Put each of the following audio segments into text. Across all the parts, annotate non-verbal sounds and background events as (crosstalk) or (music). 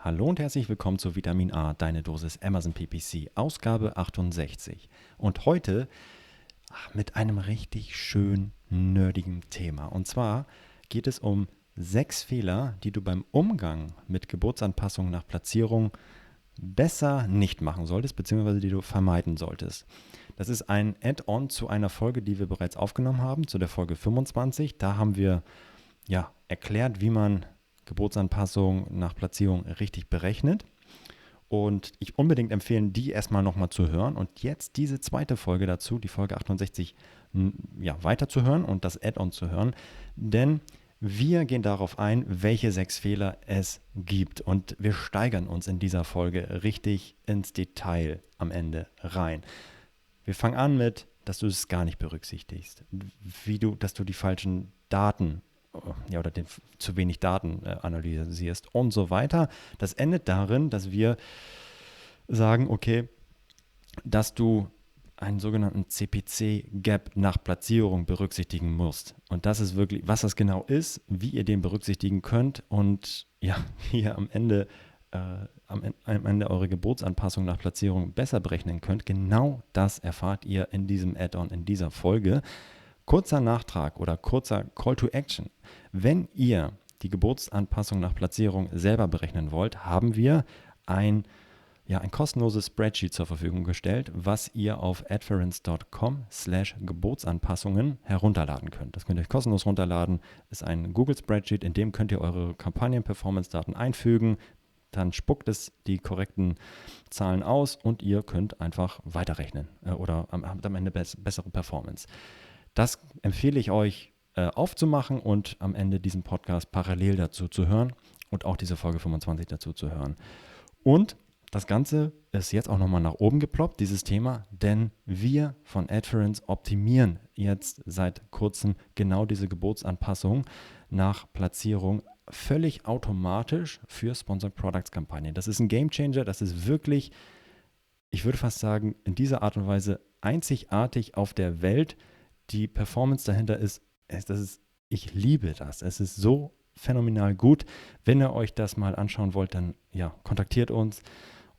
Hallo und herzlich willkommen zu Vitamin A, deine Dosis Amazon PPC, Ausgabe 68. Und heute mit einem richtig schön nerdigen Thema. Und zwar geht es um sechs Fehler, die du beim Umgang mit Geburtsanpassungen nach Platzierung besser nicht machen solltest, beziehungsweise die du vermeiden solltest. Das ist ein Add-on zu einer Folge, die wir bereits aufgenommen haben, zu der Folge 25. Da haben wir ja erklärt, wie man Geburtsanpassung nach Platzierung richtig berechnet. Und ich unbedingt empfehlen, die erstmal nochmal zu hören und jetzt diese zweite Folge dazu, die Folge 68, ja, weiterzuhören und das Add-on zu hören. Denn wir gehen darauf ein, welche sechs Fehler es gibt. Und wir steigern uns in dieser Folge richtig ins Detail am Ende rein. Wir fangen an mit, dass du es gar nicht berücksichtigst. Wie du, dass du die falschen Daten ja, oder den, zu wenig Daten äh, analysierst und so weiter. Das endet darin, dass wir sagen, okay, dass du einen sogenannten CPC-Gap nach Platzierung berücksichtigen musst. Und das ist wirklich, was das genau ist, wie ihr den berücksichtigen könnt und ja, (laughs) wie ihr am Ende, äh, am, am Ende eure Geburtsanpassung nach Platzierung besser berechnen könnt. Genau das erfahrt ihr in diesem Add-on, in dieser Folge. Kurzer Nachtrag oder kurzer Call to Action. Wenn ihr die Geburtsanpassung nach Platzierung selber berechnen wollt, haben wir ein, ja, ein kostenloses Spreadsheet zur Verfügung gestellt, was ihr auf adference.com slash Geburtsanpassungen herunterladen könnt. Das könnt ihr euch kostenlos runterladen. Ist ein Google Spreadsheet, in dem könnt ihr eure Kampagnen-Performance-Daten einfügen. Dann spuckt es die korrekten Zahlen aus und ihr könnt einfach weiterrechnen äh, oder habt am Ende bessere Performance. Das empfehle ich euch äh, aufzumachen und am Ende diesen Podcast parallel dazu zu hören und auch diese Folge 25 dazu zu hören. Und das Ganze ist jetzt auch nochmal nach oben geploppt, dieses Thema, denn wir von Adference optimieren jetzt seit kurzem genau diese Geburtsanpassung nach Platzierung völlig automatisch für Sponsored Products Kampagnen. Das ist ein Game Changer, das ist wirklich, ich würde fast sagen, in dieser Art und Weise einzigartig auf der Welt, die Performance dahinter ist, das ist, ich liebe das. Es ist so phänomenal gut. Wenn ihr euch das mal anschauen wollt, dann ja, kontaktiert uns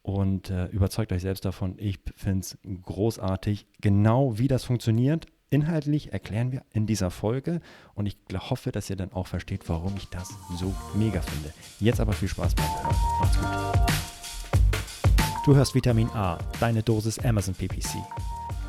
und äh, überzeugt euch selbst davon. Ich finde es großartig, genau wie das funktioniert. Inhaltlich erklären wir in dieser Folge und ich hoffe, dass ihr dann auch versteht, warum ich das so mega finde. Jetzt aber viel Spaß beim Hören. Macht's gut. Du hörst Vitamin A, deine Dosis Amazon PPC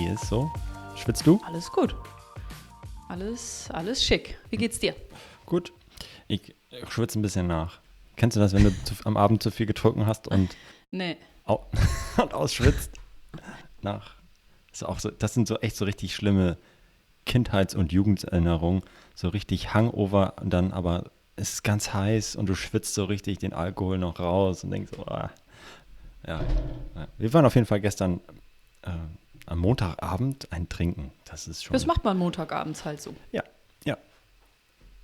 Wie ist so? Schwitzt du? Alles gut. Alles, alles schick. Wie geht's dir? Gut. Ich, ich schwitze ein bisschen nach. Kennst du das, wenn du zu, am Abend zu viel getrunken hast und, (laughs) nee. au, (laughs) und ausschwitzt? Nach. Das, auch so, das sind so echt so richtig schlimme Kindheits- und Jugenderinnerungen. So richtig Hangover und dann aber es ist ganz heiß und du schwitzt so richtig den Alkohol noch raus und denkst so, ah. ja. Wir waren auf jeden Fall gestern äh, am Montagabend ein Trinken. Das ist schon. Das macht man Montagabends halt so. Ja, ja.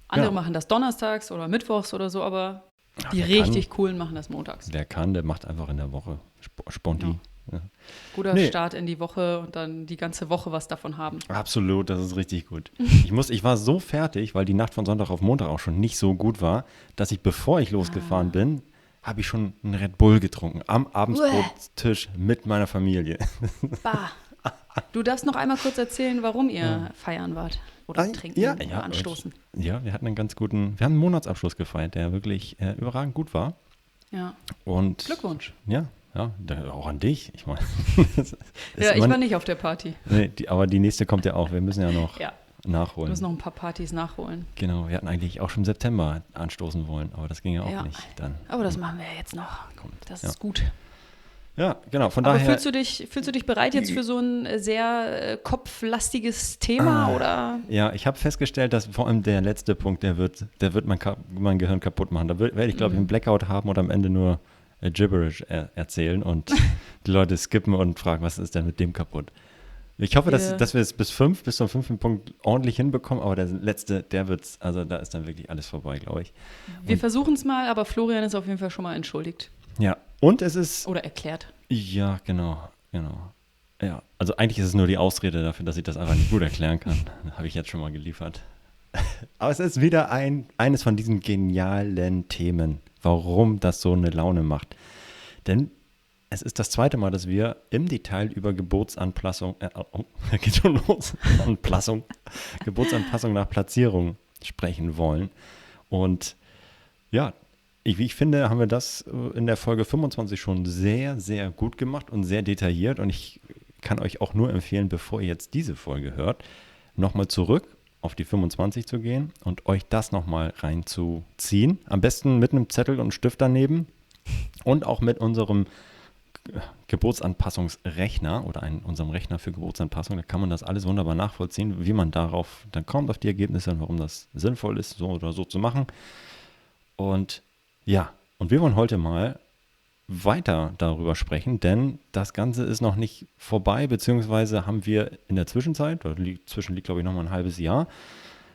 Andere ja. machen das donnerstags oder mittwochs oder so, aber Ach, die richtig kann, coolen machen das montags. Wer kann, der macht einfach in der Woche Sponti. Ja. Ja. Guter nee. Start in die Woche und dann die ganze Woche was davon haben. Absolut, das ist richtig gut. (laughs) ich, muss, ich war so fertig, weil die Nacht von Sonntag auf Montag auch schon nicht so gut war, dass ich, bevor ich losgefahren ah. bin, habe ich schon einen Red Bull getrunken. Am Abendsbrottisch mit meiner Familie. Bah. (laughs) Du darfst noch einmal kurz erzählen, warum ihr ja. feiern wart oder ah, trinken ja, oder ja, anstoßen. Ja, wir hatten einen ganz guten, wir haben einen Monatsabschluss gefeiert, der wirklich äh, überragend gut war. Ja. Und Glückwunsch. Ja, ja, auch an dich. Ich meine, (laughs) ja, ich war nicht auf der Party. Nee, die, aber die nächste kommt ja auch. Wir müssen ja noch ja. nachholen. Wir müssen noch ein paar Partys nachholen. Genau, wir hatten eigentlich auch schon im September anstoßen wollen, aber das ging ja auch ja. nicht dann. Aber das machen wir jetzt noch. Das ist gut. Ja, genau. Von Aber daher. fühlst du, dich, fühlst du dich bereit jetzt für so ein äh, sehr äh, kopflastiges Thema Ah. oder? Ja, ich habe festgestellt, dass vor allem der letzte Punkt, der wird, der wird mein, mein Gehirn kaputt machen. Da werde ich, glaube ich, einen Blackout haben und am Ende nur äh, Gibberish er erzählen und (laughs) die Leute skippen und fragen, was ist denn mit dem kaputt? Ich hoffe, dass, Wir- dass wir es bis fünf, bis zum fünften Punkt ordentlich hinbekommen, aber der letzte, der wird's, also da ist dann wirklich alles vorbei, glaube ich. Wir versuchen es mal, aber Florian ist auf jeden Fall schon mal entschuldigt Ja, und es ist, oder erklärt. ja, genau, genau. Ja, also eigentlich ist es nur die Ausrede dafür, dass ich das einfach nicht gut erklären kann. (laughs) Habe ich jetzt schon mal geliefert. (laughs) Aber es ist wieder ein, eines von diesen genialen Themen, warum das so eine Laune macht. Denn es ist das zweite Mal, dass wir im Detail über Geburtsanpassung, äh, oh, (laughs) da geht schon los, Anpassung, Geburtsanpassung nach Platzierung sprechen wollen. Und ja, ich, ich finde, haben wir das äh, in der Folge 25 schon sehr, sehr gut gemacht und sehr detailliert. Und ich kann euch auch nur empfehlen, bevor ihr jetzt diese Folge hört, nochmal zurück auf die 25 zu gehen und euch das nochmal reinzuziehen. Am besten mit einem Zettel und einem Stift daneben und auch mit unserem Ge- Geburtsanpassungsrechner oder ein, unserem Rechner für Geburtsanpassung. Da kann man das alles wunderbar nachvollziehen, wie man darauf dann kommt, auf die Ergebnisse und warum das sinnvoll ist, so oder so zu machen. Und ja, und wir wollen heute mal weiter darüber sprechen, denn das Ganze ist noch nicht vorbei, beziehungsweise haben wir in der Zwischenzeit, oder liegt, glaube ich nochmal ein halbes Jahr,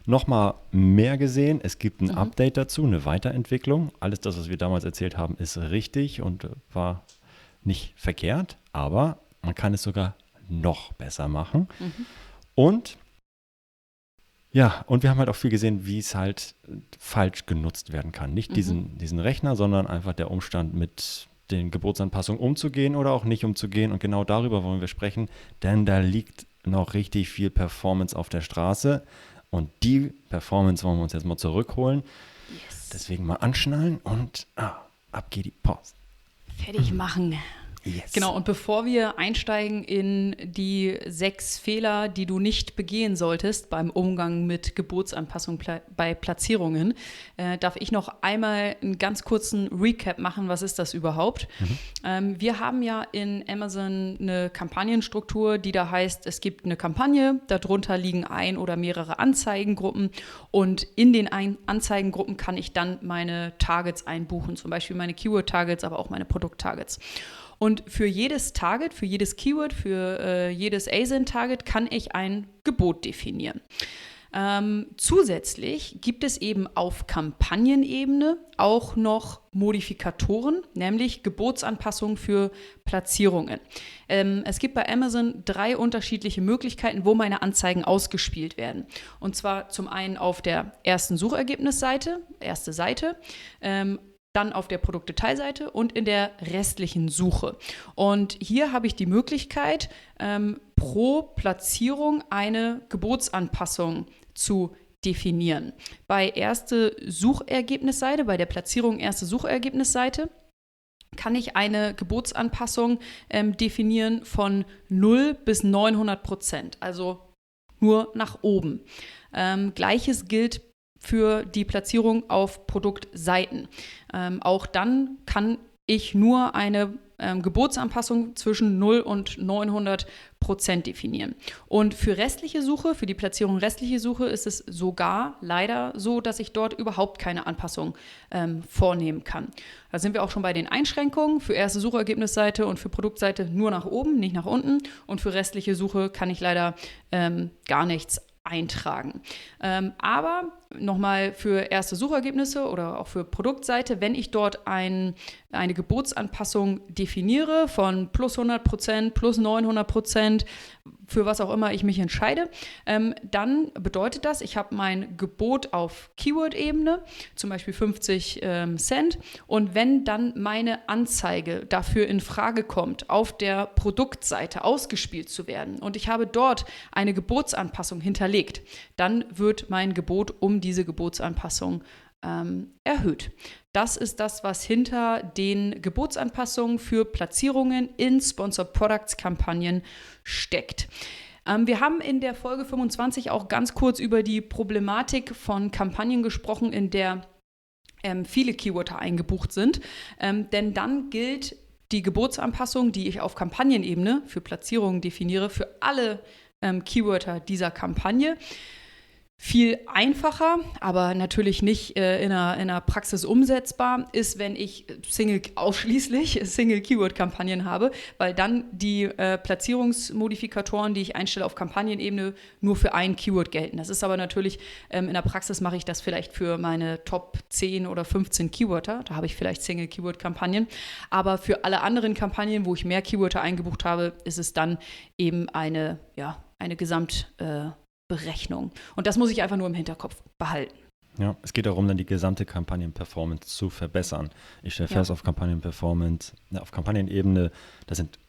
nochmal mehr gesehen. Es gibt ein Mhm. Update dazu, eine Weiterentwicklung. Alles das, was wir damals erzählt haben, ist richtig und war nicht verkehrt, aber man kann es sogar noch besser machen. Mhm. Und ja, und wir haben halt auch viel gesehen, wie es halt falsch genutzt werden kann. Nicht Mhm. diesen, diesen Rechner, sondern einfach der Umstand, mit den Geburtsanpassungen umzugehen oder auch nicht umzugehen. Und genau darüber wollen wir sprechen, denn da liegt noch richtig viel Performance auf der Straße. Und die Performance wollen wir uns jetzt mal zurückholen. Yes. Deswegen mal anschnallen und ah, ab geht die Post. Fertig machen. Yes. Genau, und bevor wir einsteigen in die sechs Fehler, die du nicht begehen solltest beim Umgang mit Geburtsanpassung pla bei Platzierungen, äh, darf ich noch einmal einen ganz kurzen Recap machen. Was ist das überhaupt? Ähm, wir haben ja in Amazon eine Kampagnenstruktur, die da heißt, es gibt eine Kampagne, darunter liegen ein oder mehrere Anzeigengruppen und in den ein Anzeigengruppen kann ich dann meine Targets einbuchen, zum Beispiel meine Keyword-Targets, aber auch meine Produkt-Targets. Und für jedes Target, für jedes Keyword, für äh, jedes ASIN-Target kann ich ein Gebot definieren. Ähm, zusätzlich gibt es eben auf Kampagnenebene auch noch Modifikatoren, nämlich Gebotsanpassungen für Platzierungen. Ähm, es gibt bei Amazon drei unterschiedliche Möglichkeiten, wo meine Anzeigen ausgespielt werden. Und zwar zum einen auf der ersten Suchergebnisseite, erste Seite, ähm, dann auf der Produktdetailseite und in der restlichen Suche. Und hier habe ich die Möglichkeit, ähm, pro Platzierung eine Gebotsanpassung zu definieren. Bei erste Suchergebnisseite, bei der Platzierung erste Suchergebnisseite, kann ich eine Gebotsanpassung ähm, definieren von 0 bis 900 Prozent, also nur nach oben. Ähm, Gleiches gilt für die Platzierung auf Produktseiten. Ähm, auch dann kann ich nur eine ähm, Gebotsanpassung zwischen 0 und 900 Prozent definieren. Und für restliche Suche, für die Platzierung restliche Suche ist es sogar leider so, dass ich dort überhaupt keine Anpassung ähm, vornehmen kann. Da sind wir auch schon bei den Einschränkungen. Für erste Suchergebnisseite und für Produktseite nur nach oben, nicht nach unten. Und für restliche Suche kann ich leider ähm, gar nichts eintragen. Ähm, aber nochmal für erste Suchergebnisse oder auch für Produktseite, wenn ich dort ein, eine Gebotsanpassung definiere von plus 100 Prozent, plus 900 Prozent, für was auch immer ich mich entscheide, ähm, dann bedeutet das, ich habe mein Gebot auf Keyword-Ebene, zum Beispiel 50 ähm, Cent. Und wenn dann meine Anzeige dafür in Frage kommt, auf der Produktseite ausgespielt zu werden und ich habe dort eine Gebotsanpassung hinterlegt, dann wird mein Gebot um diese Gebotsanpassung ähm, erhöht. Das ist das, was hinter den Gebotsanpassungen für Platzierungen in Sponsored Products Kampagnen steckt. Ähm, wir haben in der Folge 25 auch ganz kurz über die Problematik von Kampagnen gesprochen, in der ähm, viele Keywörter eingebucht sind. Ähm, denn dann gilt die Geburtsanpassung, die ich auf Kampagnenebene für Platzierungen definiere, für alle ähm, Keywörter dieser Kampagne viel einfacher, aber natürlich nicht äh, in, einer, in, einer, Praxis umsetzbar ist, wenn ich Single ausschließlich (laughs) Single-Keyword-Kampagnen habe, weil dann die äh, Platzierungsmodifikatoren, die ich einstelle auf Kampagnenebene, nur für ein Keyword gelten. Das ist aber natürlich, ähm, in der Praxis mache ich das vielleicht für meine Top 10 oder 15 Keywörter. Da habe ich vielleicht Single-Keyword-Kampagnen. Aber für alle anderen Kampagnen, wo ich mehr Keywörter eingebucht habe, ist es dann eben eine, ja, eine Gesamt- äh, Berechnung. Und das muss ich einfach nur im Hinterkopf behalten. Ja, es geht darum, dann die gesamte Kampagnenperformance zu verbessern. Ich stelle fest, ja. auf Kampagnenperformance, auf Kampagnenebene, da sind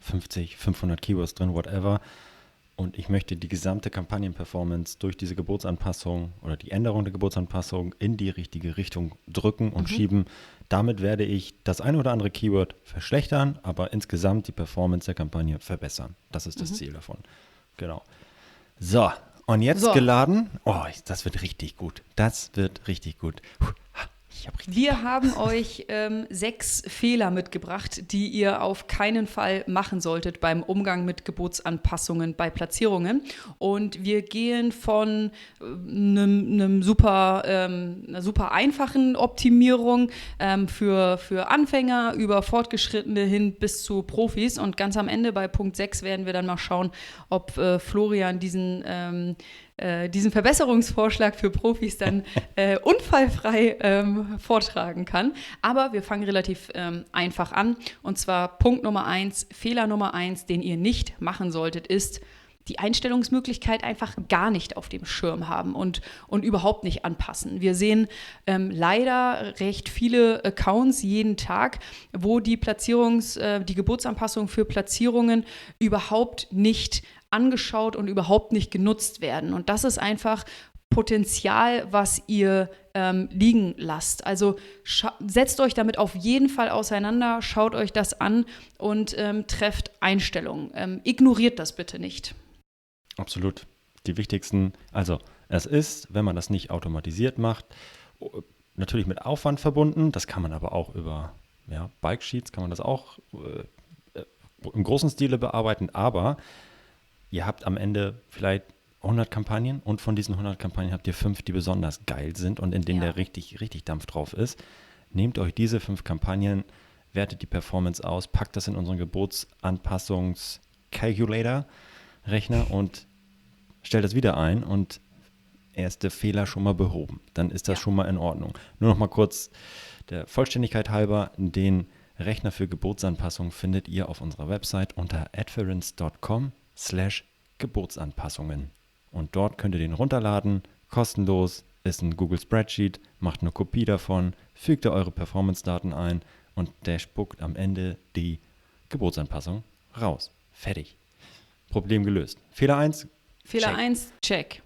50, 500 Keywords drin, whatever. Und ich möchte die gesamte Kampagnenperformance durch diese Geburtsanpassung oder die Änderung der Geburtsanpassung in die richtige Richtung drücken und mhm. schieben. Damit werde ich das eine oder andere Keyword verschlechtern, aber insgesamt die Performance der Kampagne verbessern. Das ist das mhm. Ziel davon. Genau. So, und jetzt so. geladen. Oh, das wird richtig gut. Das wird richtig gut. Hab Wir haben euch ähm, sechs Fehler mitgebracht, die ihr auf keinen Fall machen solltet beim Umgang mit Geburtsanpassungen bei Platzierungen. Und wir gehen von einem, ähm, super, ähm, einer super einfachen Optimierung ähm, für, für Anfänger über Fortgeschrittene hin bis zu Profis. Und ganz am Ende bei Punkt 6 werden wir dann mal schauen, ob äh, Florian diesen ähm, äh, diesen Verbesserungsvorschlag für Profis dann (laughs) äh, unfallfrei ähm, vortragen kann. Aber wir fangen relativ ähm, einfach an. Und zwar Punkt Nummer eins, Fehler Nummer eins, den ihr nicht machen solltet, ist, die Einstellungsmöglichkeit einfach gar nicht auf dem Schirm haben und, und überhaupt nicht anpassen. Wir sehen ähm, leider recht viele Accounts jeden Tag, wo die Platzierungs-, äh, die Geburtsanpassung für Platzierungen überhaupt nicht angeschaut und überhaupt nicht genutzt werden. Und das ist einfach Potenzial, was ihr ähm, liegen lasst. Also setzt euch damit auf jeden Fall auseinander, schaut euch das an und ähm, trefft Einstellungen. Ähm, ignoriert das bitte nicht. Absolut. Die wichtigsten, also es ist, wenn man das nicht automatisiert macht, natürlich mit Aufwand verbunden. Das kann man aber auch über ja, Bike Sheets, kann man das auch äh, äh im großen Stile bearbeiten. Aber ihr habt am Ende vielleicht 100 Kampagnen und von diesen 100 Kampagnen habt ihr fünf, die besonders geil sind und in denen ja. der richtig, richtig Dampf drauf ist. Nehmt euch diese fünf Kampagnen, wertet die Performance aus, packt das in unseren Geburtsanpassungs-Calculator, Rechner und stellt das wieder ein und erste Fehler schon mal behoben. Dann ist das ja. schon mal in Ordnung. Nur noch mal kurz der Vollständigkeit halber, den Rechner für Geburtsanpassung findet ihr auf unserer Website unter adference.com slash Geburtsanpassungen. Und dort könnt ihr den runterladen, kostenlos, ist ein Google Spreadsheet, macht eine Kopie davon, fügt ihr eure Performance-Daten ein und der spuckt am Ende die Geburtsanpassung raus. Fertig. Problem gelöst. Fehler 1. Fehler 1, check.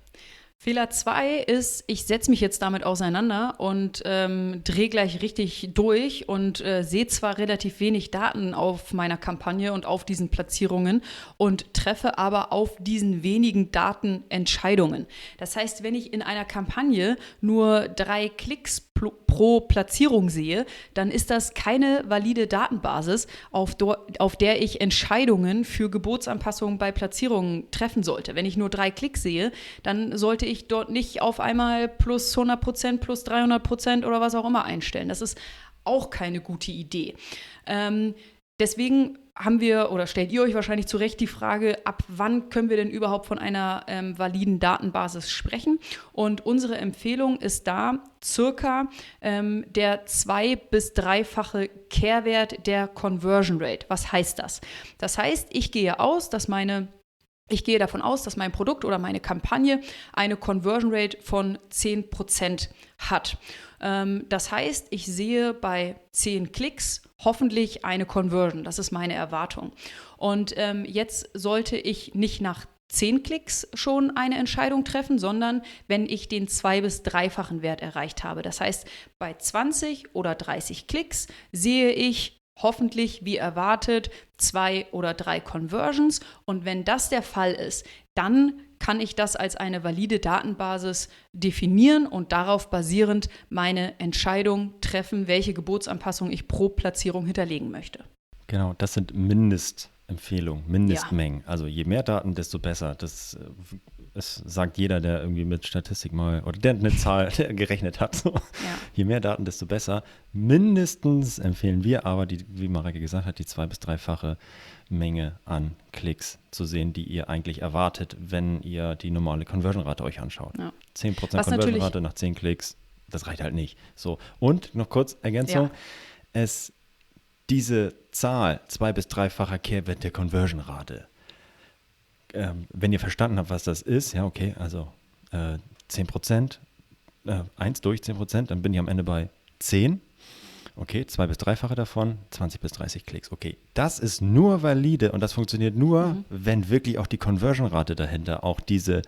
Fehler 2 ist, ich setze mich jetzt damit auseinander und ähm, drehe gleich richtig durch und äh, sehe zwar relativ wenig Daten auf meiner Kampagne und auf diesen Platzierungen und treffe aber auf diesen wenigen Daten Entscheidungen. Das heißt, wenn ich in einer Kampagne nur drei Klicks pro Platzierung sehe, dann ist das keine valide Datenbasis, auf, auf der ich Entscheidungen für Geburtsanpassungen bei Platzierungen treffen sollte. Wenn ich nur drei Klicks sehe, dann sollte ich dort nicht auf einmal plus 100 Prozent, plus 300 Prozent oder was auch immer einstellen. Das ist auch keine gute Idee. Ähm, deswegen haben wir oder stellt ihr euch wahrscheinlich zu Recht die Frage, ab wann können wir denn überhaupt von einer ähm, validen Datenbasis sprechen? Und unsere Empfehlung ist da circa ähm, der zwei- bis dreifache Kehrwert der Conversion Rate. Was heißt das? Das heißt, ich gehe aus, dass meine ich gehe davon aus, dass mein Produkt oder meine Kampagne eine Conversion Rate von 10% hat. Ähm, das heißt, ich sehe bei 10 Klicks hoffentlich eine Conversion. Das ist meine Erwartung. Und ähm, jetzt sollte ich nicht nach 10 Klicks schon eine Entscheidung treffen, sondern wenn ich den zwei- bis dreifachen Wert erreicht habe. Das heißt, bei 20 oder 30 Klicks sehe ich hoffentlich wie erwartet zwei oder drei Conversions. Und wenn das der Fall ist, dann kann ich das als eine valide Datenbasis definieren und darauf basierend meine Entscheidung treffen, welche Geburtsanpassung ich pro Platzierung hinterlegen möchte. Genau, das sind Mindestempfehlungen, Mindestmengen. Ja. Also je mehr Daten, desto besser. Das, das äh, sagt jeder, der irgendwie mit Statistik mal oder der eine Zahl gerechnet hat. So. Ja. Je mehr Daten, desto besser. Mindestens empfehlen wir aber, die, wie Mareke gesagt hat, die zwei- bis dreifache Menge an Klicks zu sehen, die ihr eigentlich erwartet, wenn ihr die normale Conversion-Rate euch anschaut. Ja. 10% Conversion-Rate nach 10 Klicks, das reicht halt nicht. So. Und noch kurz Ergänzung. Ja. Es diese Zahl, zwei- bis dreifacher Kehrwert der Conversion-Rate, ähm, wenn ihr verstanden habt, was das ist, ja, okay, also äh, 10 Prozent, äh, 1 durch 10 Prozent, dann bin ich am Ende bei 10. Okay, zwei bis dreifache davon, 20 bis 30 Klicks. Okay, das ist nur valide und das funktioniert nur, mhm. wenn wirklich auch die Conversion-Rate dahinter auch diese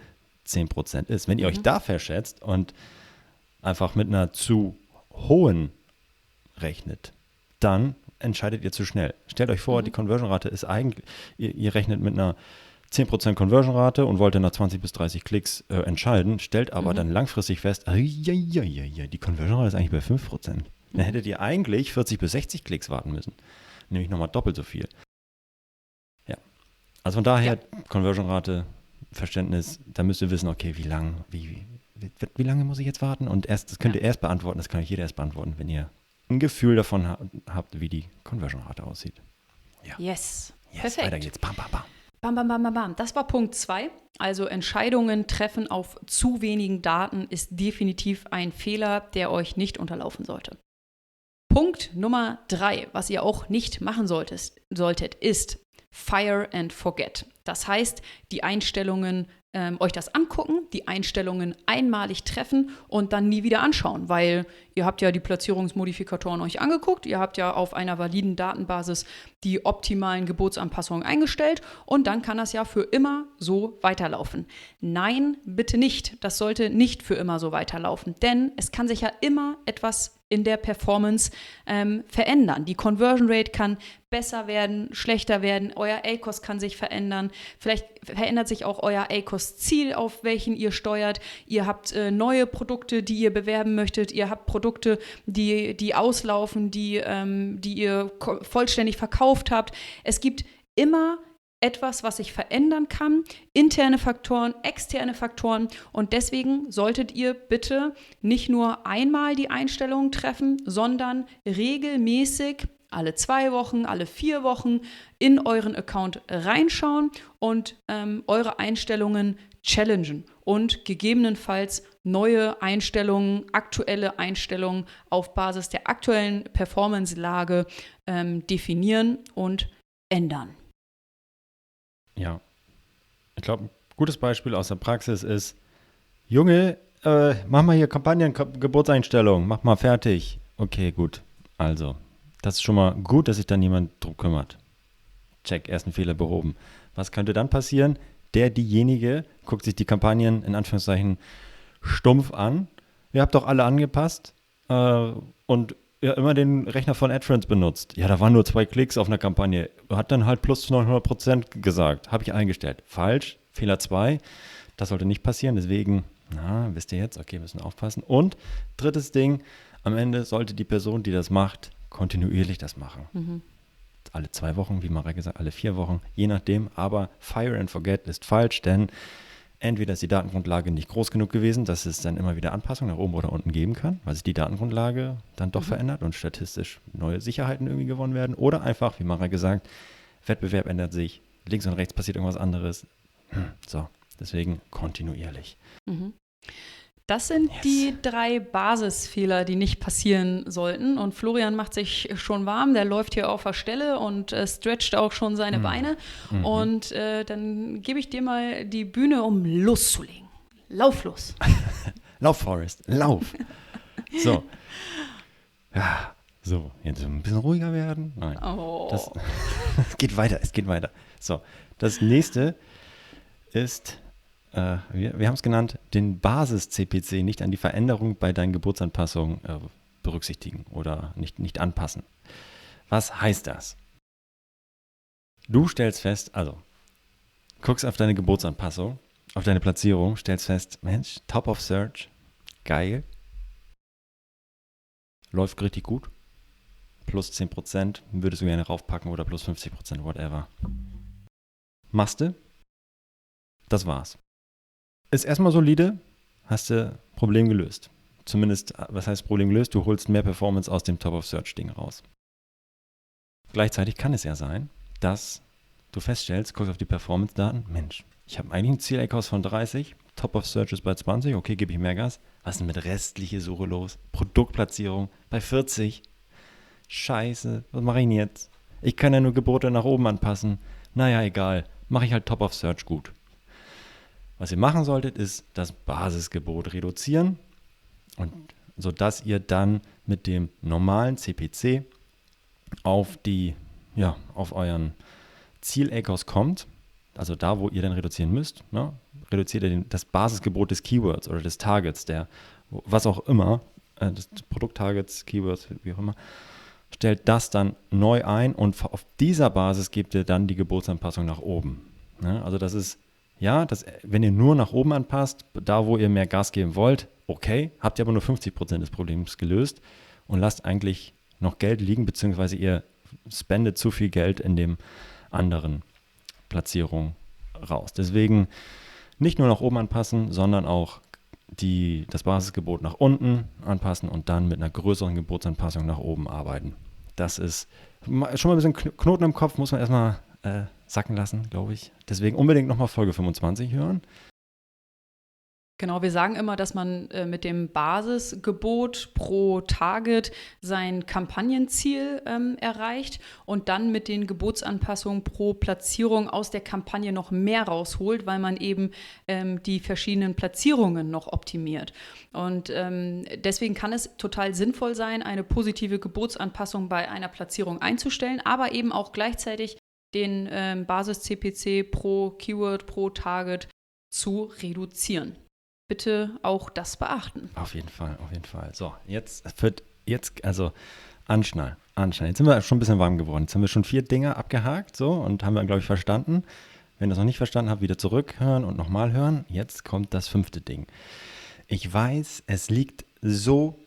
10% ist. Wenn ihr mhm. euch da verschätzt und einfach mit einer zu hohen rechnet, dann entscheidet ihr zu schnell. Stellt euch vor, mhm. die Conversion-Rate ist eigentlich, ihr, ihr, rechnet mit einer 10% Conversion-Rate und wollt dann nach 20 bis 30 Klicks äh, entscheiden, stellt aber mhm. dann langfristig fest, die Conversion-Rate ist eigentlich bei 5%. Dann hättet ihr eigentlich 40 bis 60 Klicks warten müssen. Nämlich nochmal doppelt so viel. Ja. Also von daher, ja. Conversion-Rate, Verständnis, da müsst ihr wissen, okay, wie lang, wie, wie, wie lange muss ich jetzt warten? Und erst, das könnt ihr erst beantworten, das kann euch jeder erst beantworten, wenn ihr ein Gefühl davon ha habt, wie die Conversion-Rate aussieht. Ja. Yes. yes. Perfekt. Weiter geht's. Bam, bam, bam. Bam, bam, bam, bam, bam. Das war Punkt 2. Also Entscheidungen treffen auf zu wenigen Daten ist definitiv ein Fehler, der euch nicht unterlaufen sollte. Punkt Nummer 3, was ihr auch nicht machen solltet, solltet, ist Fire and Forget. Das heißt, die Einstellungen ähm, euch das angucken, die Einstellungen einmalig treffen und dann nie wieder anschauen, weil ihr habt ja die Platzierungsmodifikatoren euch angeguckt, ihr habt ja auf einer validen Datenbasis die optimalen Geburtsanpassungen eingestellt und dann kann das ja für immer so weiterlaufen. Nein, bitte nicht. Das sollte nicht für immer so weiterlaufen, denn es kann sich ja immer etwas in der Performance ähm, verändern. Die Conversion Rate kann besser werden, schlechter werden, euer ACOS kann sich verändern, vielleicht verändert sich auch euer ACOS-Ziel, auf welchen ihr steuert. Ihr habt äh, neue Produkte, die ihr bewerben möchtet, ihr habt Produkte, die, die auslaufen, die, ähm, die ihr vollständig verkauft habt. Es gibt immer etwas, was sich verändern kann, interne Faktoren, externe Faktoren und deswegen solltet ihr bitte nicht nur einmal die Einstellungen treffen, sondern regelmäßig alle zwei Wochen, alle vier Wochen in euren Account reinschauen und ähm, eure Einstellungen challengen und gegebenenfalls neue Einstellungen, aktuelle Einstellungen auf Basis der aktuellen Performance-Lage ähm, definieren und ändern. Ja. Ich glaube, ein gutes Beispiel aus der Praxis ist, Junge, äh, mach mal hier Kampagnen, Geburtseinstellung, mach mal fertig. Okay, gut. Also, das ist schon mal gut, dass sich dann jemand drum kümmert. Check, ersten Fehler behoben. Was könnte dann passieren? Der, diejenige guckt sich die Kampagnen in Anführungszeichen stumpf an. Ihr habt doch alle angepasst äh, und ja immer den Rechner von AdFriends benutzt. Ja, da waren nur zwei Klicks auf einer Kampagne. Hat dann halt plus 900 Prozent gesagt. Habe ich eingestellt. Falsch. Fehler 2. Das sollte nicht passieren. Deswegen, na, wisst ihr jetzt, okay, müssen aufpassen. Und drittes Ding, am Ende sollte die Person, die das macht, kontinuierlich das machen. Mhm. Alle zwei Wochen, wie Maria gesagt, alle vier Wochen, je nachdem. Aber Fire and Forget ist falsch, denn Entweder ist die Datengrundlage nicht groß genug gewesen, dass es dann immer wieder Anpassungen nach oben oder unten geben kann, weil sich die Datengrundlage dann doch mhm. verändert und statistisch neue Sicherheiten irgendwie gewonnen werden. Oder einfach, wie Mara gesagt, Wettbewerb ändert sich, links und rechts passiert irgendwas anderes. Hm, so, deswegen kontinuierlich. Mhm. Das sind yes. die drei Basisfehler, die nicht passieren sollten. Und Florian macht sich schon warm, der läuft hier auf der Stelle und äh, stretcht auch schon seine mhm. Beine. Mhm. Und äh, dann gebe ich dir mal die Bühne, um loszulegen. Lauf los. (laughs) lauf, Forrest, lauf. so. Ja, so, jetzt ein bisschen ruhiger werden. Nein. Oh. Das, es (laughs) geht weiter, es geht weiter. So, das nächste ist äh, wir, wir haben es genannt, den Basis-CPC nicht an die Veränderung bei deinen Geburtsanpassungen äh, berücksichtigen oder nicht, nicht anpassen. Was heißt das? Du stellst fest, also guckst auf deine Geburtsanpassung, auf deine Platzierung, stellst fest, Mensch, Top of Search, geil, läuft richtig gut. plus 10%, würdest du gerne raufpacken oder plus 50%, whatever. Machst du? Das war's. Ist erstmal solide, hast du Problem gelöst. Zumindest, was heißt Problem gelöst? Du holst mehr Performance aus dem Top-of-Search-Ding raus. Gleichzeitig kann es ja sein, dass du feststellst, guckst auf die Performance-Daten, Mensch, ich habe eigentlich ein Ziel-Eckhaus von 30, Top-of-Search ist bei 20, okay, gebe ich mehr Gas. Was ist denn mit restliche Suche los? Produktplatzierung bei 40. Scheiße, was mache ich denn jetzt? Ich kann ja nur Gebote nach oben anpassen. Naja, egal, mache ich halt Top-of-Search gut. Was ihr machen solltet, ist das Basisgebot reduzieren und sodass ihr dann mit dem normalen CPC auf die, ja, auf euren Ziel-Acres kommt, also da, wo ihr dann reduzieren müsst, ne, reduziert ihr den, das Basisgebot des Keywords oder des Targets, der, was auch immer, äh, des Produkttargets, Keywords, wie auch immer, stellt das dann neu ein und auf dieser Basis gebt ihr dann die Gebotsanpassung nach oben. Ne? Also das ist ja, das, wenn ihr nur nach oben anpasst, da wo ihr mehr Gas geben wollt, okay, habt ihr aber nur 50% des Problems gelöst und lasst eigentlich noch Geld liegen, beziehungsweise ihr spendet zu viel Geld in dem anderen Platzierung raus. Deswegen nicht nur nach oben anpassen, sondern auch die, das Basisgebot nach unten anpassen und dann mit einer größeren Gebotsanpassung nach oben arbeiten. Das ist schon mal ein bisschen Knoten im Kopf, muss man erstmal äh, sacken lassen, glaube ich. Deswegen unbedingt nochmal Folge 25 hören. Genau, wir sagen immer, dass man äh, mit dem Basisgebot pro Target sein Kampagnenziel ähm, erreicht und dann mit den Gebotsanpassungen pro Platzierung aus der Kampagne noch mehr rausholt, weil man eben ähm, die verschiedenen Platzierungen noch optimiert. Und ähm, deswegen kann es total sinnvoll sein, eine positive Gebotsanpassung bei einer Platzierung einzustellen, aber eben auch gleichzeitig den ähm, Basis-CPC pro Keyword, pro Target zu reduzieren. Bitte auch das beachten. Auf jeden Fall, auf jeden Fall. So, jetzt wird, jetzt, also anschnallen, anschnallen. Jetzt sind wir schon ein bisschen warm geworden. Jetzt haben wir schon vier Dinge abgehakt, so, und haben wir, glaube ich, verstanden. Wenn ihr das noch nicht verstanden habt, wieder zurückhören und nochmal hören. Jetzt kommt das fünfte Ding. Ich weiß, es liegt so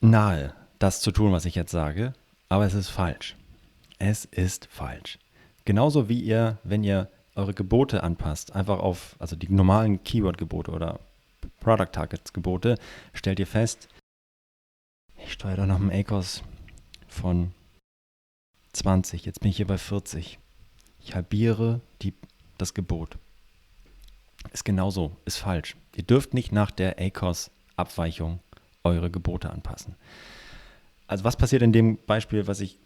nahe, das zu tun, was ich jetzt sage, aber es ist falsch. Es ist falsch. Genauso wie ihr, wenn ihr eure Gebote anpasst, einfach auf, also die normalen Keyword-Gebote oder Product Targets Gebote, stellt ihr fest, ich steuere da noch einen ACOS von 20, jetzt bin ich hier bei 40. Ich halbiere die, das Gebot. Ist genauso, ist falsch. Ihr dürft nicht nach der ACOS-Abweichung eure Gebote anpassen. Also was passiert in dem Beispiel, was ich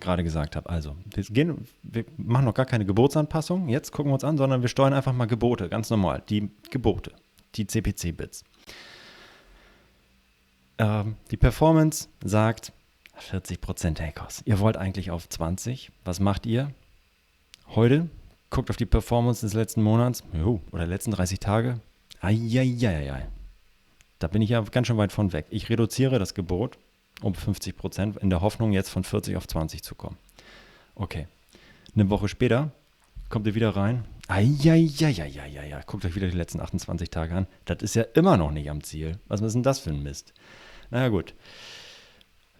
gerade gesagt habe. Also, wir, gehen, wir machen noch gar keine Gebotsanpassung, jetzt gucken wir uns an, sondern wir steuern einfach mal Gebote, ganz normal, die Gebote, die CPC-Bits. Ähm, die Performance sagt 40% Hackers. Ihr wollt eigentlich auf 20. Was macht ihr? Heute guckt auf die Performance des letzten Monats jo, oder letzten 30 Tage. Eieieiei. Da bin ich ja ganz schön weit von weg. Ich reduziere das Gebot um 50 Prozent, in der Hoffnung, jetzt von 40 auf 20 zu kommen. Okay. Eine Woche später kommt ihr wieder rein. Eieieiei, guckt euch wieder die letzten 28 Tage an. Das ist ja immer noch nicht am Ziel. Was ist denn das für ein Mist? Naja, gut.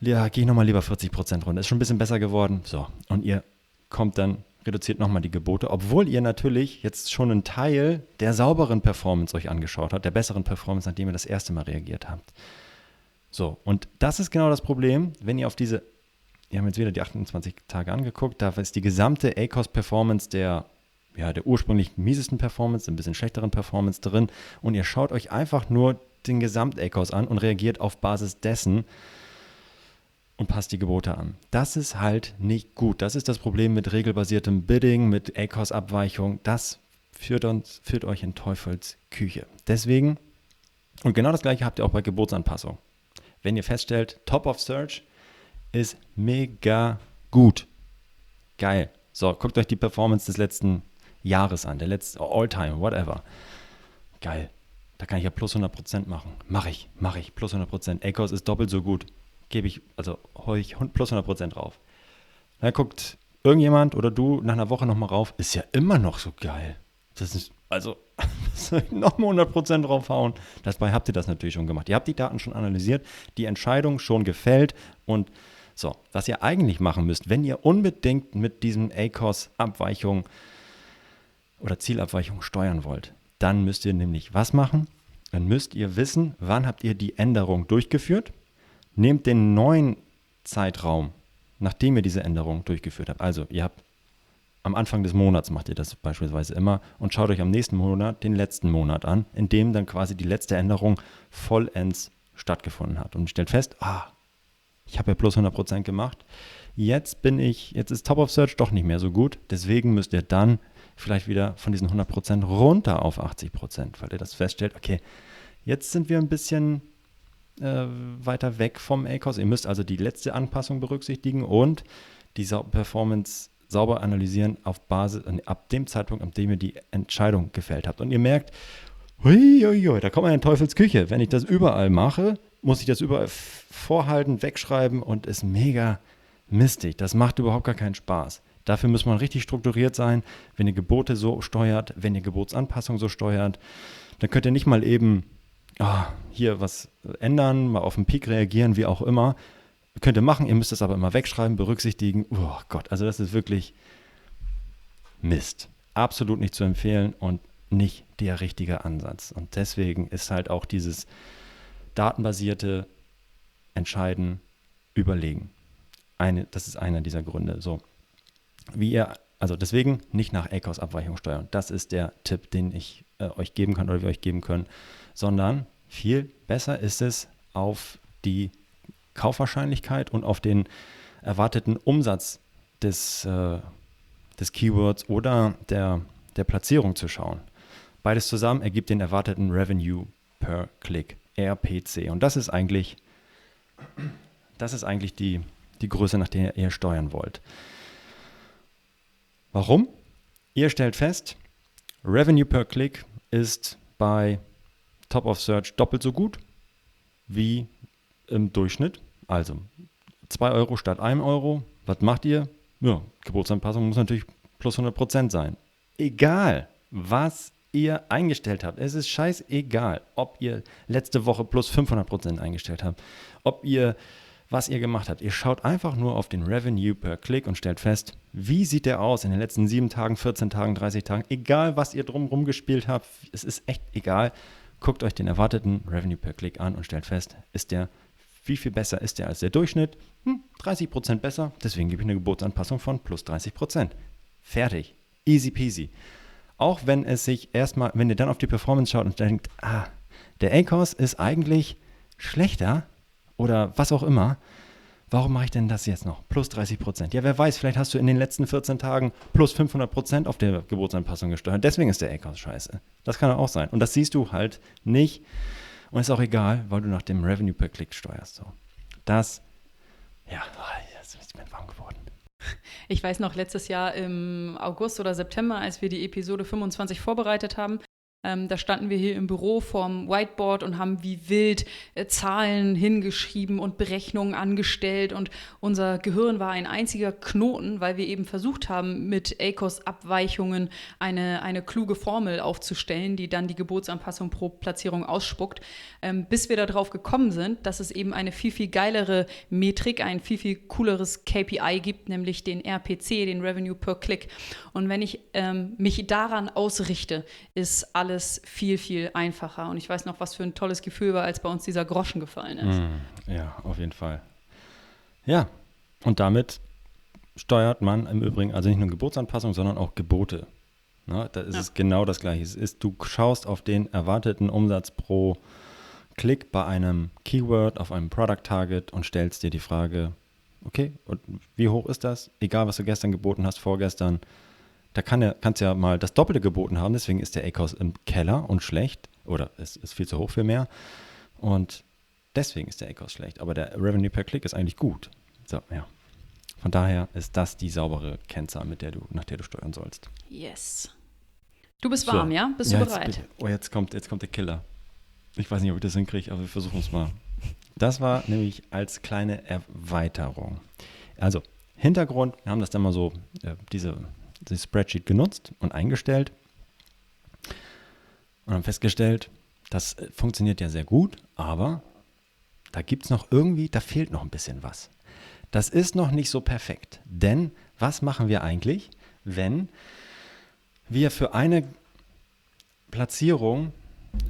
Ja, gehe ich nochmal lieber 40 Prozent runter. Ist schon ein bisschen besser geworden. So, und ihr kommt dann, reduziert nochmal die Gebote, obwohl ihr natürlich jetzt schon einen Teil der sauberen Performance euch angeschaut habt, der besseren Performance, nachdem ihr das erste Mal reagiert habt. So, und das ist genau das Problem, wenn ihr auf diese, wir haben jetzt wieder die 28 Tage angeguckt, da ist die gesamte ACOS-Performance der, ja, der ursprünglich miesesten Performance, ein bisschen schlechteren Performance drin und ihr schaut euch einfach nur den Gesamt-ACOS an und reagiert auf Basis dessen und passt die Gebote an. Das ist halt nicht gut. Das ist das Problem mit regelbasiertem Bidding, mit ACOS-Abweichung. Das führt, uns, führt euch in Teufels Küche. Deswegen, und genau das gleiche habt ihr auch bei Gebotsanpassung wenn ihr feststellt, Top of Search ist mega gut. Geil. So, guckt euch die Performance des letzten Jahres an, der letzte All-Time, whatever. Geil. Da kann ich ja plus 100% machen. Mache ich, mache ich, plus 100%. Ecos ist doppelt so gut. Gebe ich, also hole ich plus 100% drauf. Dann guckt irgendjemand oder du nach einer Woche nochmal rauf, ist ja immer noch so geil. Das ist, also, nochmal 100% draufhauen. Dabei habt ihr das natürlich schon gemacht. Ihr habt die Daten schon analysiert, die Entscheidung schon gefällt und So, was ihr eigentlich machen müsst, wenn ihr unbedingt mit diesem ACOS-Abweichung oder Zielabweichung steuern wollt, dann müsst ihr nämlich was machen? Dann müsst ihr wissen, wann habt ihr die Änderung durchgeführt. Nehmt den neuen Zeitraum, nachdem ihr diese Änderung durchgeführt habt. Also ihr habt am Anfang des Monats macht ihr das beispielsweise immer und schaut euch am nächsten Monat den letzten Monat an, in dem dann quasi die letzte Änderung vollends stattgefunden hat. Und stellt fest, ah, ich habe ja plus 100% gemacht. Jetzt bin ich, jetzt ist Top of Search doch nicht mehr so gut. Deswegen müsst ihr dann vielleicht wieder von diesen 100% runter auf 80%, weil ihr das feststellt, okay, jetzt sind wir ein bisschen äh, weiter weg vom ACOS. Ihr müsst also die letzte Anpassung berücksichtigen und die Performance sauber analysieren auf Basis, ab dem Zeitpunkt, an dem ihr die Entscheidung gefällt habt. Und ihr merkt, hui, hui, hui, da kommt man in Teufels Küche. Wenn ich das überall mache, muss ich das überall vorhalten, wegschreiben und ist mega mistig. Das macht überhaupt gar keinen Spaß. Dafür muss man richtig strukturiert sein. Wenn ihr Gebote so steuert, wenn ihr Gebotsanpassungen so steuert, dann könnt ihr nicht mal eben oh, hier was ändern, mal auf den Peak reagieren, wie auch immer. Könnt ihr machen, ihr müsst es aber immer wegschreiben, berücksichtigen. Oh Gott, also das ist wirklich Mist. Absolut nicht zu empfehlen und nicht der richtige Ansatz. Und deswegen ist halt auch dieses datenbasierte Entscheiden überlegen. Eine, das ist einer dieser Gründe. So, wie ihr, also deswegen nicht nach ACOS-Abweichung steuern. Das ist der Tipp, den ich äh, euch geben kann oder wir euch geben können, sondern viel besser ist es auf die Kaufwahrscheinlichkeit und auf den erwarteten Umsatz des, äh, des Keywords oder der, der Platzierung zu schauen. Beides zusammen ergibt den erwarteten Revenue per Click, RPC. Und das ist eigentlich, das ist eigentlich die, die Größe, nach der ihr steuern wollt. Warum? Ihr stellt fest, Revenue per Click ist bei Top of Search doppelt so gut wie im Durchschnitt. Also 2 Euro statt 1 Euro. Was macht ihr? Ja, Geburtsanpassung muss natürlich plus 100% sein. Egal, was ihr eingestellt habt. Es ist scheißegal, ob ihr letzte Woche plus 500% eingestellt habt, ob ihr was ihr gemacht habt. Ihr schaut einfach nur auf den Revenue per Klick und stellt fest, wie sieht der aus in den letzten 7 Tagen, 14 Tagen, 30 Tagen. Egal, was ihr drumherum gespielt habt, es ist echt egal. Guckt euch den erwarteten Revenue per Klick an und stellt fest, ist der wie viel besser ist der als der Durchschnitt? Hm, 30% besser, deswegen gebe ich eine Geburtsanpassung von plus 30%. Fertig. Easy peasy. Auch wenn es sich erstmal, wenn ihr dann auf die Performance schaut und denkt, ah, der ACOS ist eigentlich schlechter oder was auch immer, warum mache ich denn das jetzt noch? Plus 30% Ja, wer weiß, vielleicht hast du in den letzten 14 Tagen plus 500% auf der Geburtsanpassung gesteuert. Deswegen ist der ACOS scheiße. Das kann auch sein. Und das siehst du halt nicht und ist auch egal, weil du nach dem Revenue per Klick steuerst. So. Das, ja, jetzt ist mir warm geworden. Ich weiß noch, letztes Jahr im August oder September, als wir die Episode 25 vorbereitet haben, ähm, da standen wir hier im Büro vorm Whiteboard und haben wie wild äh, Zahlen hingeschrieben und Berechnungen angestellt. Und unser Gehirn war ein einziger Knoten, weil wir eben versucht haben, mit ACOS-Abweichungen eine, eine kluge Formel aufzustellen, die dann die Geburtsanpassung pro Platzierung ausspuckt, ähm, bis wir darauf gekommen sind, dass es eben eine viel, viel geilere Metrik, ein viel, viel cooleres KPI gibt, nämlich den RPC, den Revenue per Click. Und wenn ich ähm, mich daran ausrichte, ist alles alles viel, viel einfacher. Und ich weiß noch, was für ein tolles Gefühl war, als bei uns dieser Groschen gefallen ist. Mm, ja, auf jeden Fall. Ja, und damit steuert man im Übrigen also nicht nur Geburtsanpassung, sondern auch Gebote. Na, da ist ja. es genau das Gleiche. Es ist, du schaust auf den erwarteten Umsatz pro Klick bei einem Keyword, auf einem Product Target und stellst dir die Frage, okay, und wie hoch ist das? Egal, was du gestern geboten hast, vorgestern, da kann er, kannst du ja mal das Doppelte geboten haben, deswegen ist der ACOS im Keller und schlecht oder es ist viel zu hoch für mehr und deswegen ist der ACOS schlecht, aber der Revenue per Click ist eigentlich gut. So, ja. Von daher ist das die saubere Kennzahl, mit der du, nach der du steuern sollst. Yes. Du bist warm, so. ja? Bist ja, du bereit? Jetzt, oh, jetzt kommt, jetzt kommt der Killer. Ich weiß nicht, ob ich das hinkriege, aber wir versuchen es mal. Das war nämlich als kleine Erweiterung. Also, Hintergrund, wir haben das dann mal so, äh, diese das Spreadsheet genutzt und eingestellt und haben festgestellt, das äh, funktioniert ja sehr gut, aber da gibt es noch irgendwie, da fehlt noch ein bisschen was. Das ist noch nicht so perfekt. Denn was machen wir eigentlich, wenn wir für eine Platzierung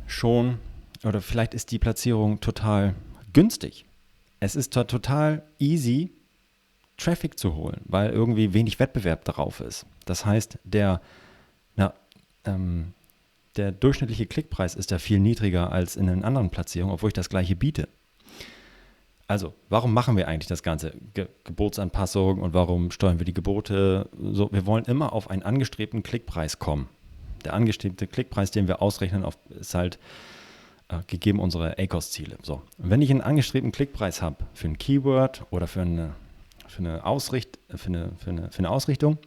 schon, oder vielleicht ist die Platzierung total günstig. Es ist total easy, Traffic zu holen, weil irgendwie wenig Wettbewerb darauf ist. Das heißt, der, na, ähm, der durchschnittliche Klickpreis ist ja viel niedriger als in den anderen Platzierungen, obwohl ich das gleiche biete. Also, warum machen wir eigentlich das Ganze? Ge Gebotsanpassung und warum steuern wir die Gebote? So, wir wollen immer auf einen angestrebten Klickpreis kommen. Der angestrebte Klickpreis, den wir ausrechnen, auf, ist halt äh, gegeben unsere ACOS-Ziele. So, wenn ich einen angestrebten Klickpreis habe für ein Keyword oder für eine, für eine, Ausricht, für eine, für eine, für eine Ausrichtung,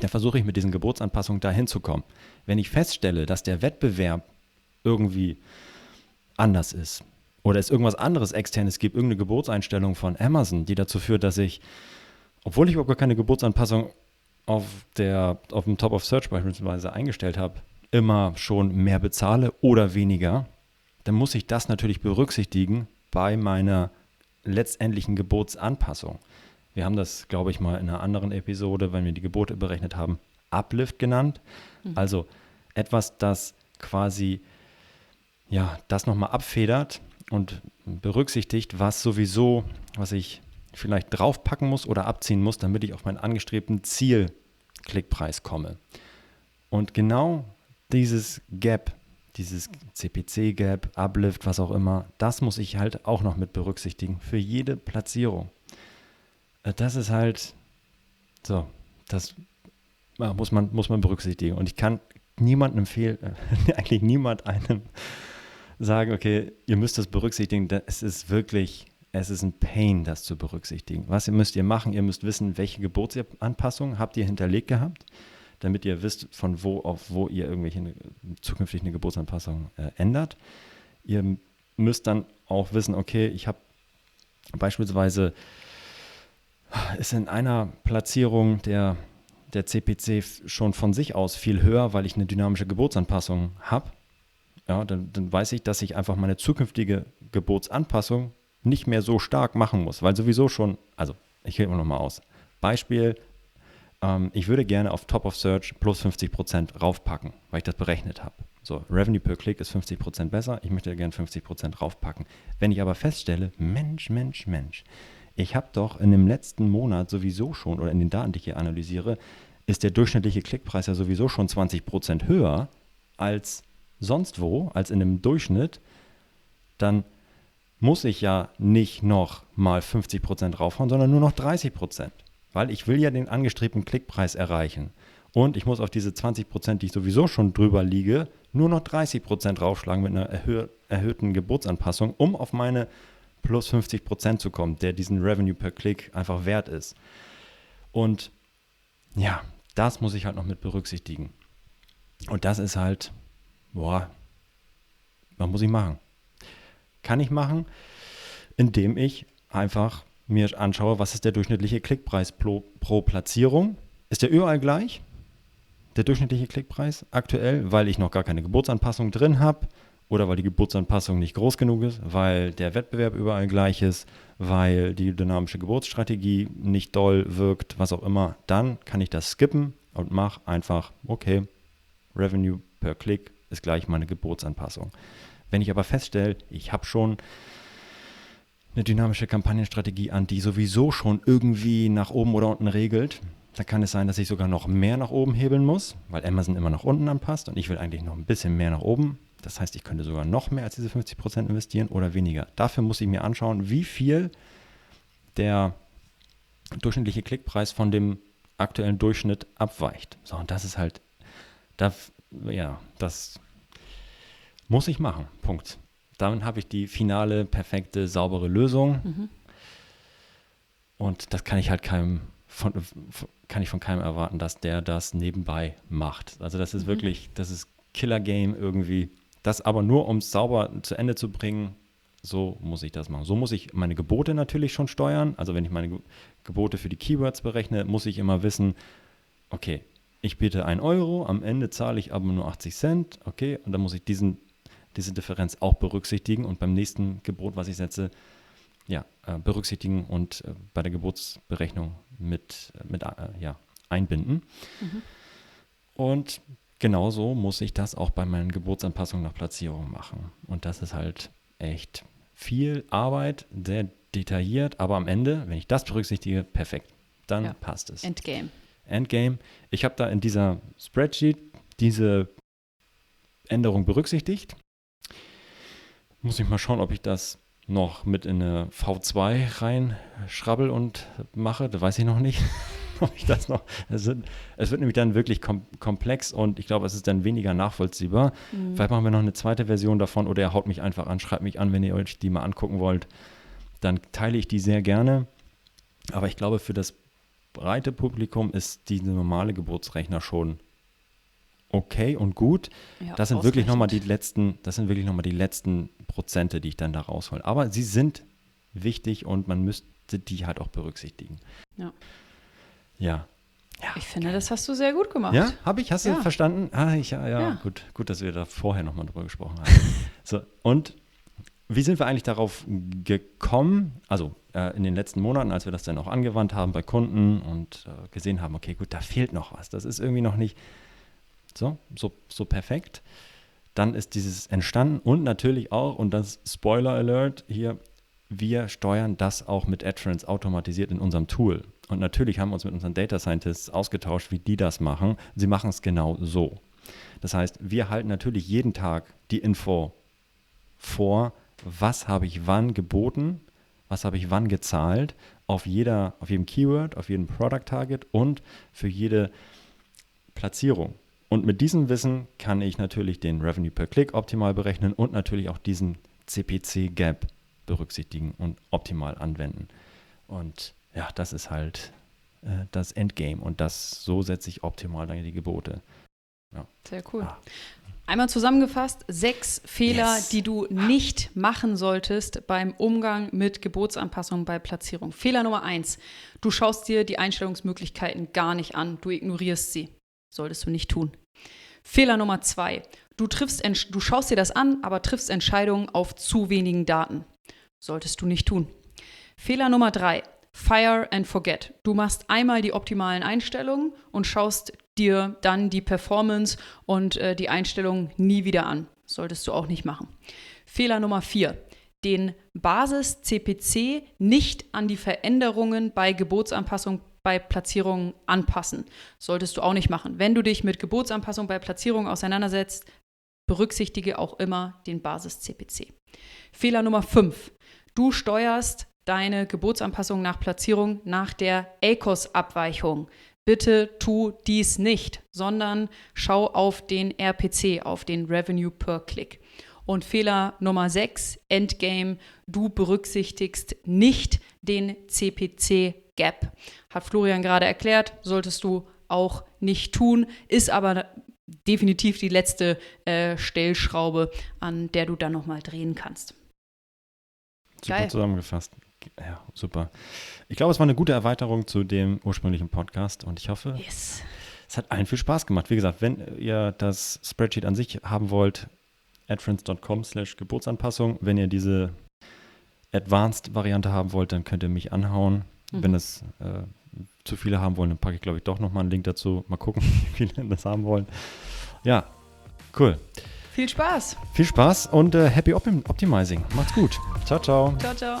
dann versuche ich mit diesen Gebotsanpassungen dahin zu kommen. Wenn ich feststelle, dass der Wettbewerb irgendwie anders ist, oder es irgendwas anderes externes gibt, irgendeine Geburtseinstellung von Amazon, die dazu führt, dass ich, obwohl ich überhaupt gar keine Geburtsanpassung auf, der, auf dem Top of Search beispielsweise eingestellt habe, immer schon mehr bezahle oder weniger, dann muss ich das natürlich berücksichtigen bei meiner letztendlichen Geburtsanpassung. Wir haben das, glaube ich, mal in einer anderen Episode, wenn wir die Gebote berechnet haben, Uplift genannt. Mhm. Also etwas, das quasi ja, das nochmal abfedert, und berücksichtigt, was sowieso, was ich vielleicht draufpacken muss oder abziehen muss, damit ich auf meinen angestrebten Ziel-Klickpreis komme. Und genau dieses Gap, dieses CPC-Gap, Uplift, was auch immer, das muss ich halt auch noch mit berücksichtigen für jede Platzierung. Äh, das ist halt so, das muss man, muss man berücksichtigen. Und ich kann niemandem empfehlen, (laughs) eigentlich niemand einem sagen, okay, ihr müsst das berücksichtigen. Es ist wirklich, es ist ein Pain, das zu berücksichtigen. Was müsst ihr machen? Ihr müsst wissen, welche Geburtsanpassungen habt ihr hinterlegt gehabt, damit ihr wisst, von wo auf wo ihr irgendwelche zukünftig eine Geburtsanpassung äh, ändert. Ihr müsst dann auch wissen, okay, ich habe beispielsweise ist in einer Platzierung der, der CPC schon von sich aus viel höher, weil ich eine dynamische Geburtsanpassung habe ja, dann, dann weiß ich, dass ich einfach meine zukünftige Geburtsanpassung nicht mehr so stark machen muss, weil sowieso schon, also ich immer nochmal aus. Beispiel, ähm, ich würde gerne auf Top of Search plus 50% raufpacken, weil ich das berechnet habe. So, Revenue per Click ist 50% besser, ich möchte gerne 50% raufpacken. Wenn ich aber feststelle, Mensch, Mensch, Mensch, ich habe doch in dem letzten Monat sowieso schon, oder in den Daten, die ich hier analysiere, ist der durchschnittliche Klickpreis ja sowieso schon 20% höher als sonst wo als in einem Durchschnitt, dann muss ich ja nicht noch mal 50 Prozent raufhauen, sondern nur noch 30 Prozent. Weil ich will ja den angestrebten Klickpreis erreichen. Und ich muss auf diese 20 Prozent, die ich sowieso schon drüber liege, nur noch 30 Prozent raufschlagen mit einer erhö erhöhten Geburtsanpassung, um auf meine plus 50 Prozent zu kommen, der diesen Revenue per Klick einfach wert ist. Und ja, das muss ich halt noch mit berücksichtigen. Und das ist halt boah, was muss ich machen? Kann ich machen, indem ich einfach mir anschaue, was ist der durchschnittliche Klickpreis pro, pro Platzierung. Ist der überall gleich? Der durchschnittliche Klickpreis aktuell, weil ich noch gar keine Geburtsanpassung drin habe oder weil die Geburtsanpassung nicht groß genug ist, weil der Wettbewerb überall gleich ist, weil die dynamische Geburtsstrategie nicht doll wirkt, was auch immer, dann kann ich das skippen und mache einfach, okay, Revenue per Klick ist gleich meine Geburtsanpassung. Wenn ich aber feststelle, ich habe schon eine dynamische Kampagnenstrategie an, die sowieso schon irgendwie nach oben oder unten regelt, dann kann es sein, dass ich sogar noch mehr nach oben hebeln muss, weil Amazon immer nach unten anpasst und ich will eigentlich noch ein bisschen mehr nach oben. Das heißt, ich könnte sogar noch mehr als diese 50% investieren oder weniger. Dafür muss ich mir anschauen, wie viel der durchschnittliche Klickpreis von dem aktuellen Durchschnitt abweicht. So, und das ist halt, da ja, das muss ich machen. Punkt. Dann habe ich die finale, perfekte, saubere Lösung. Mhm. Und das kann ich halt keinem von, kann ich von keinem erwarten, dass der das nebenbei macht. Also das ist mhm. wirklich, das ist Killer Game irgendwie. Das aber nur, um es sauber zu Ende zu bringen, so muss ich das machen. So muss ich meine Gebote natürlich schon steuern. Also wenn ich meine Gebote für die Keywords berechne, muss ich immer wissen, okay, ich biete 1 Euro, am Ende zahle ich aber nur 80 Cent, okay, und dann muss ich diesen, diese Differenz auch berücksichtigen und beim nächsten Gebot, was ich setze, ja, äh, berücksichtigen und äh, bei der Geburtsberechnung mit, mit äh, ja, einbinden. Mhm. Und genauso muss ich das auch bei meinen Geburtsanpassungen nach Platzierung machen. Und das ist halt echt viel Arbeit, sehr detailliert, aber am Ende, wenn ich das berücksichtige, perfekt. Dann ja. passt es. Endgame. Endgame. Ich habe da in dieser Spreadsheet diese Änderung berücksichtigt. Muss ich mal schauen, ob ich das noch mit in eine V2 reinschrabbel und mache. Das weiß ich noch nicht. (laughs) (laughs) ob ich das noch. Es wird, es wird nämlich dann wirklich kom komplex und ich glaube, es ist dann weniger nachvollziehbar. Mhm. Vielleicht machen wir noch eine zweite Version davon oder er haut mich einfach an, schreibt mich an, wenn ihr euch die mal angucken wollt. Dann teile ich die sehr gerne. Aber ich glaube, für das breite Publikum ist diese normale Geburtsrechner schon okay und gut. Ja, das sind wirklich nochmal die letzten, das sind wirklich nochmal die letzten Prozente, die ich dann da raushole. Aber sie sind wichtig und man müsste die halt auch berücksichtigen. Ja. Ja. ja ich finde, okay. das hast du sehr gut gemacht. Ja, habe ich? Hast ja. du verstanden? Ah, ich, ja, ja, gut, gut, dass wir da vorher nochmal drüber gesprochen haben. (laughs) so, und wie sind wir eigentlich darauf gekommen? Also äh, in den letzten Monaten, als wir das dann auch angewandt haben bei Kunden und äh, gesehen haben, okay, gut, da fehlt noch was. Das ist irgendwie noch nicht so, so, so perfekt. Dann ist dieses entstanden und natürlich auch, und das Spoiler Alert hier, wir steuern das auch mit AdFriends automatisiert in unserem Tool. Und natürlich haben wir uns mit unseren Data Scientists ausgetauscht, wie die das machen. Sie machen es genau so. Das heißt, wir halten natürlich jeden Tag die Info vor, was habe ich wann geboten, was habe ich wann gezahlt, auf, jeder, auf jedem Keyword, auf jedem Product Target und für jede Platzierung. Und mit diesem Wissen kann ich natürlich den Revenue per Click optimal berechnen und natürlich auch diesen CPC Gap berücksichtigen und optimal anwenden. Und ja, das ist halt äh, das Endgame und das so setze ich optimal dann die Gebote. Ja. Sehr cool. Ah. Einmal zusammengefasst, sechs Fehler, yes. die du nicht machen solltest beim Umgang mit Gebotsanpassungen bei Platzierung. Fehler Nummer eins, du schaust dir die Einstellungsmöglichkeiten gar nicht an, du ignorierst sie. Solltest du nicht tun. Fehler Nummer zwei. Du, triffst, du schaust dir das an, aber triffst Entscheidungen auf zu wenigen Daten. Solltest du nicht tun. Fehler Nummer drei. Fire and forget. Du machst einmal die optimalen Einstellungen und schaust dir dann die Performance und äh, die Einstellungen nie wieder an. Solltest du auch nicht machen. Fehler Nummer vier. Den Basis-CPC nicht an die Veränderungen bei Gebotsanpassung bei Platzierungen anpassen. Solltest du auch nicht machen. Wenn du dich mit Gebotsanpassung bei Platzierungen auseinandersetzt, berücksichtige auch immer den Basis-CPC. Fehler Nummer 5. Du steuerst deine Gebotsanpassung nach Platzierung nach der ACOS-Abweichung. Bitte tu dies nicht, sondern schau auf den RPC, auf den Revenue per Click. Und Fehler Nummer 6, Endgame, du berücksichtigst nicht den CPC Gap. Hat Florian gerade erklärt, solltest du auch nicht tun, ist aber definitiv die letzte äh, Stellschraube, an der du dann nochmal drehen kannst. Super Geil. zusammengefasst. Ja, super. Ich glaube, es war eine gute Erweiterung zu dem ursprünglichen Podcast und ich hoffe, yes. es hat allen viel Spaß gemacht. Wie gesagt, wenn ihr das Spreadsheet an sich haben wollt, adfriends.com slash Geburtsanpassung. Wenn ihr diese Advanced-Variante haben wollt, dann könnt ihr mich anhauen. Mhm. Wenn das äh, zu viele haben wollen, dann packe ich, glaube ich, doch nochmal einen Link dazu. Mal gucken, (laughs) wie viele das haben wollen. Ja, cool. Viel Spaß. Viel Spaß und äh, happy Optim Optimizing. Macht's gut. Ciao, ciao. Ciao, ciao.